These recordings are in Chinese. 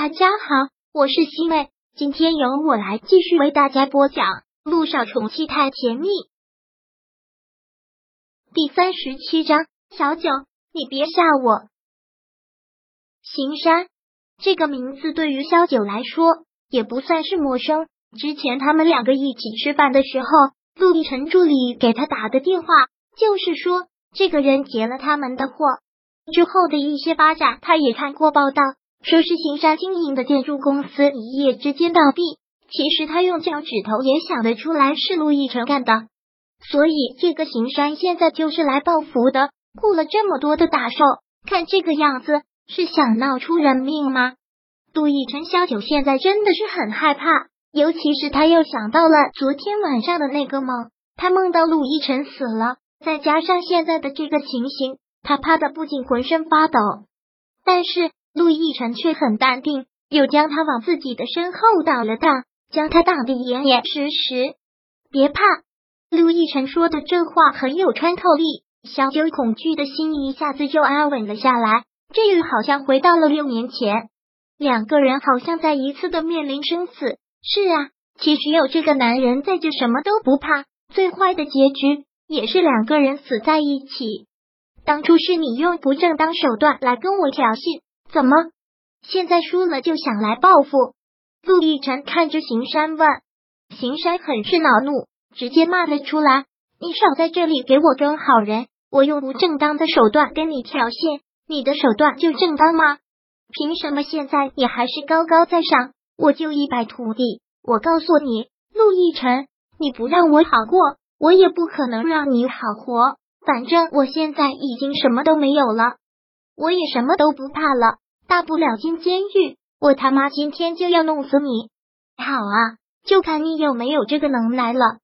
大家好，我是西妹，今天由我来继续为大家播讲《路上宠妻太甜蜜》第三十七章。小九，你别吓我。行山这个名字对于萧九来说也不算是陌生。之前他们两个一起吃饭的时候，陆亦辰助理给他打的电话，就是说这个人劫了他们的货。之后的一些发展，他也看过报道。说是行山经营的建筑公司一夜之间倒闭，其实他用脚趾头也想得出来是陆亦辰干的，所以这个行山现在就是来报复的，雇了这么多的打手，看这个样子是想闹出人命吗？陆亦辰萧九现在真的是很害怕，尤其是他又想到了昨天晚上的那个梦，他梦到陆亦辰死了，再加上现在的这个情形，他怕的不仅浑身发抖，但是。陆亦辰却很淡定，又将他往自己的身后挡了挡，将他挡得严严实实。别怕，陆亦辰说的这话很有穿透力，小九恐惧的心一下子就安稳了下来。这又好像回到了六年前，两个人好像再一次的面临生死。是啊，其实有这个男人在，就什么都不怕。最坏的结局也是两个人死在一起。当初是你用不正当手段来跟我挑衅。怎么，现在输了就想来报复？陆亦辰看着邢山问，邢山很是恼怒，直接骂了出来：“你少在这里给我装好人！我用不正当的手段跟你挑衅，你的手段就正当吗？凭什么现在你还是高高在上，我就一败涂地？我告诉你，陆亦辰，你不让我好过，我也不可能让你好活。反正我现在已经什么都没有了。”我也什么都不怕了，大不了进监狱。我他妈今天就要弄死你！好啊，就看你有没有这个能耐了。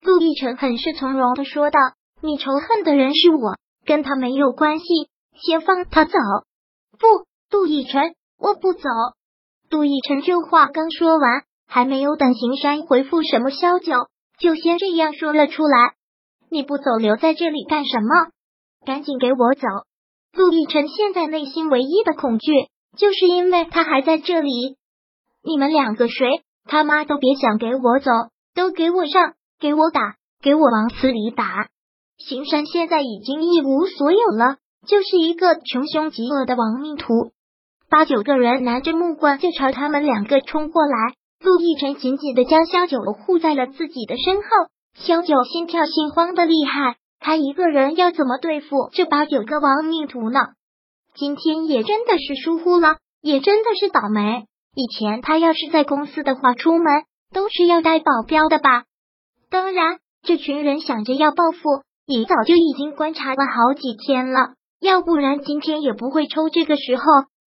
陆亦辰很是从容的说道：“你仇恨的人是我，跟他没有关系，先放他走。”不，陆亦辰，我不走。杜奕辰这话刚说完，还没有等邢山回复什么萧九，就先这样说了出来：“你不走，留在这里干什么？赶紧给我走！”陆亦辰现在内心唯一的恐惧，就是因为他还在这里。你们两个谁他妈都别想给我走，都给我上，给我打，给我往死里打！行山现在已经一无所有了，就是一个穷凶极恶的亡命徒。八九个人拿着木棍就朝他们两个冲过来，陆亦辰紧紧的将萧九护在了自己的身后。萧九心跳心慌的厉害。他一个人要怎么对付这八九个亡命徒呢？今天也真的是疏忽了，也真的是倒霉。以前他要是在公司的话，出门都是要带保镖的吧？当然，这群人想着要报复，也早就已经观察了好几天了，要不然今天也不会抽这个时候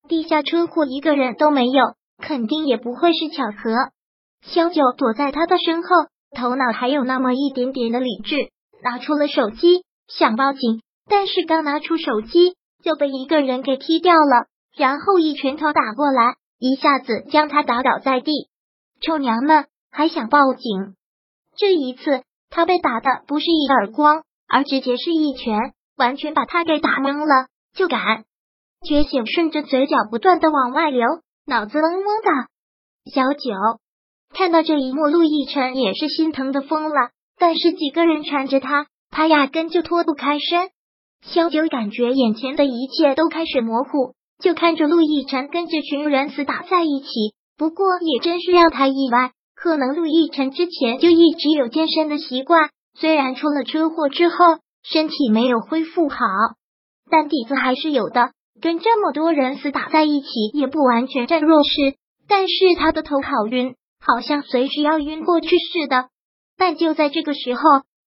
地下车库一个人都没有，肯定也不会是巧合。萧九躲在他的身后，头脑还有那么一点点的理智。拿出了手机，想报警，但是刚拿出手机就被一个人给踢掉了，然后一拳头打过来，一下子将他打倒在地。臭娘们还想报警？这一次他被打的不是一耳光，而直接是一拳，完全把他给打懵了，就敢觉醒顺着嘴角不断的往外流，脑子嗡嗡的。小九看到这一幕，陆亦辰也是心疼的疯了。但是几个人缠着他，他压根就脱不开身。萧九感觉眼前的一切都开始模糊，就看着陆亦辰跟这群人死打在一起。不过也真是让他意外，可能陆亦辰之前就一直有健身的习惯，虽然出了车祸之后身体没有恢复好，但底子还是有的。跟这么多人死打在一起，也不完全占弱势。但是他的头好晕，好像随时要晕过去似的。但就在这个时候，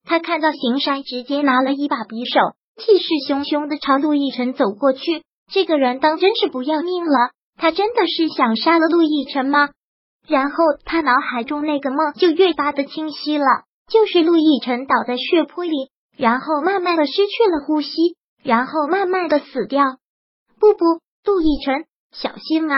他看到邢山直接拿了一把匕首，气势汹汹的朝陆亦辰走过去。这个人当真是不要命了？他真的是想杀了陆亦辰吗？然后他脑海中那个梦就越发的清晰了，就是陆亦辰倒在血泊里，然后慢慢的失去了呼吸，然后慢慢的死掉。不不，陆亦辰，小心啊！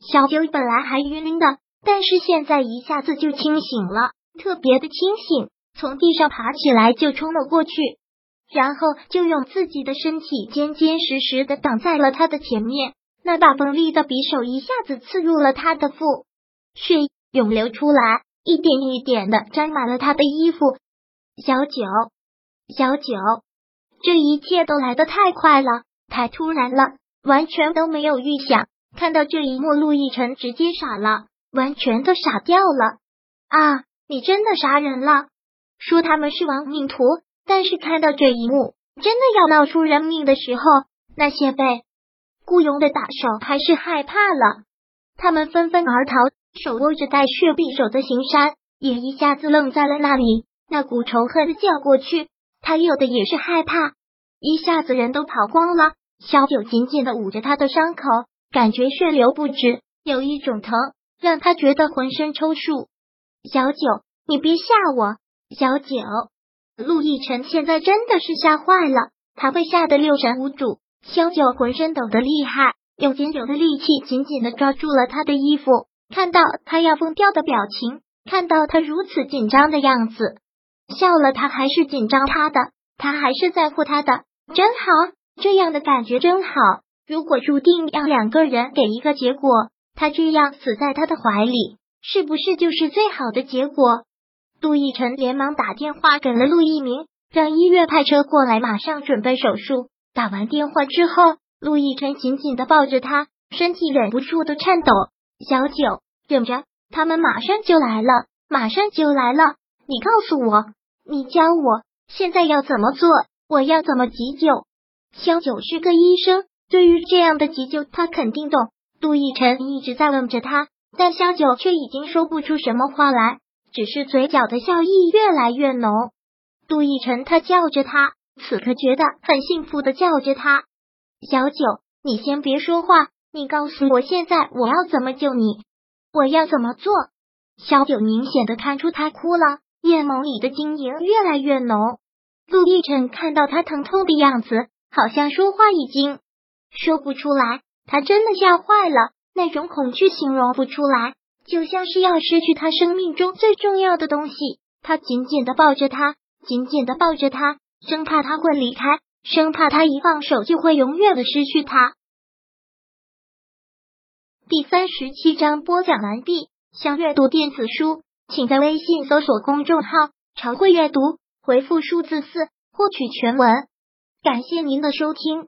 小九本来还晕晕的，但是现在一下子就清醒了。特别的清醒，从地上爬起来就冲了过去，然后就用自己的身体坚坚实实的挡在了他的前面。那把锋利的匕首一下子刺入了他的腹，血涌流出来，一点一点的沾满了他的衣服。小九，小九，这一切都来得太快了，太突然了，完全都没有预想。看到这一幕，陆亦辰直接傻了，完全都傻掉了。啊，你真的杀人了？说他们是亡命徒，但是看到这一幕，真的要闹出人命的时候，那些被雇佣的打手还是害怕了，他们纷纷而逃。手握着带血匕首的行山也一下子愣在了那里。那股仇恨的叫过去，他有的也是害怕，一下子人都跑光了。小九紧紧的捂着他的伤口，感觉血流不止，有一种疼让他觉得浑身抽搐。小九，你别吓我！小九，陆亦辰现在真的是吓坏了，他被吓得六神无主。小九浑身抖得厉害，用仅有的力气紧紧的抓住了他的衣服，看到他要疯掉的表情，看到他如此紧张的样子。笑了，他还是紧张他的，他还是在乎他的，真好，这样的感觉真好。如果注定让两个人给一个结果，他这样死在他的怀里，是不是就是最好的结果？陆亦辰连忙打电话给了陆一鸣，让医院派车过来，马上准备手术。打完电话之后，陆亦辰紧紧的抱着他，身体忍不住的颤抖。小九，忍着，他们马上就来了，马上就来了。你告诉我，你教我现在要怎么做？我要怎么急救？萧九是个医生，对于这样的急救，他肯定懂。杜奕晨一直在问着他，但萧九却已经说不出什么话来，只是嘴角的笑意越来越浓。杜奕晨他叫着他，此刻觉得很幸福的叫着他。小九，你先别说话，你告诉我现在我要怎么救你？我要怎么做？小九明显的看出他哭了。眼眸里的晶莹越来越浓，陆亦辰看到他疼痛的样子，好像说话已经说不出来。他真的吓坏了，那种恐惧形容不出来，就像是要失去他生命中最重要的东西。他紧紧的抱着他，紧紧的抱着他，生怕他会离开，生怕他一放手就会永远的失去他。第三十七章播讲完毕。想阅读电子书。请在微信搜索公众号“常会阅读”，回复数字四获取全文。感谢您的收听。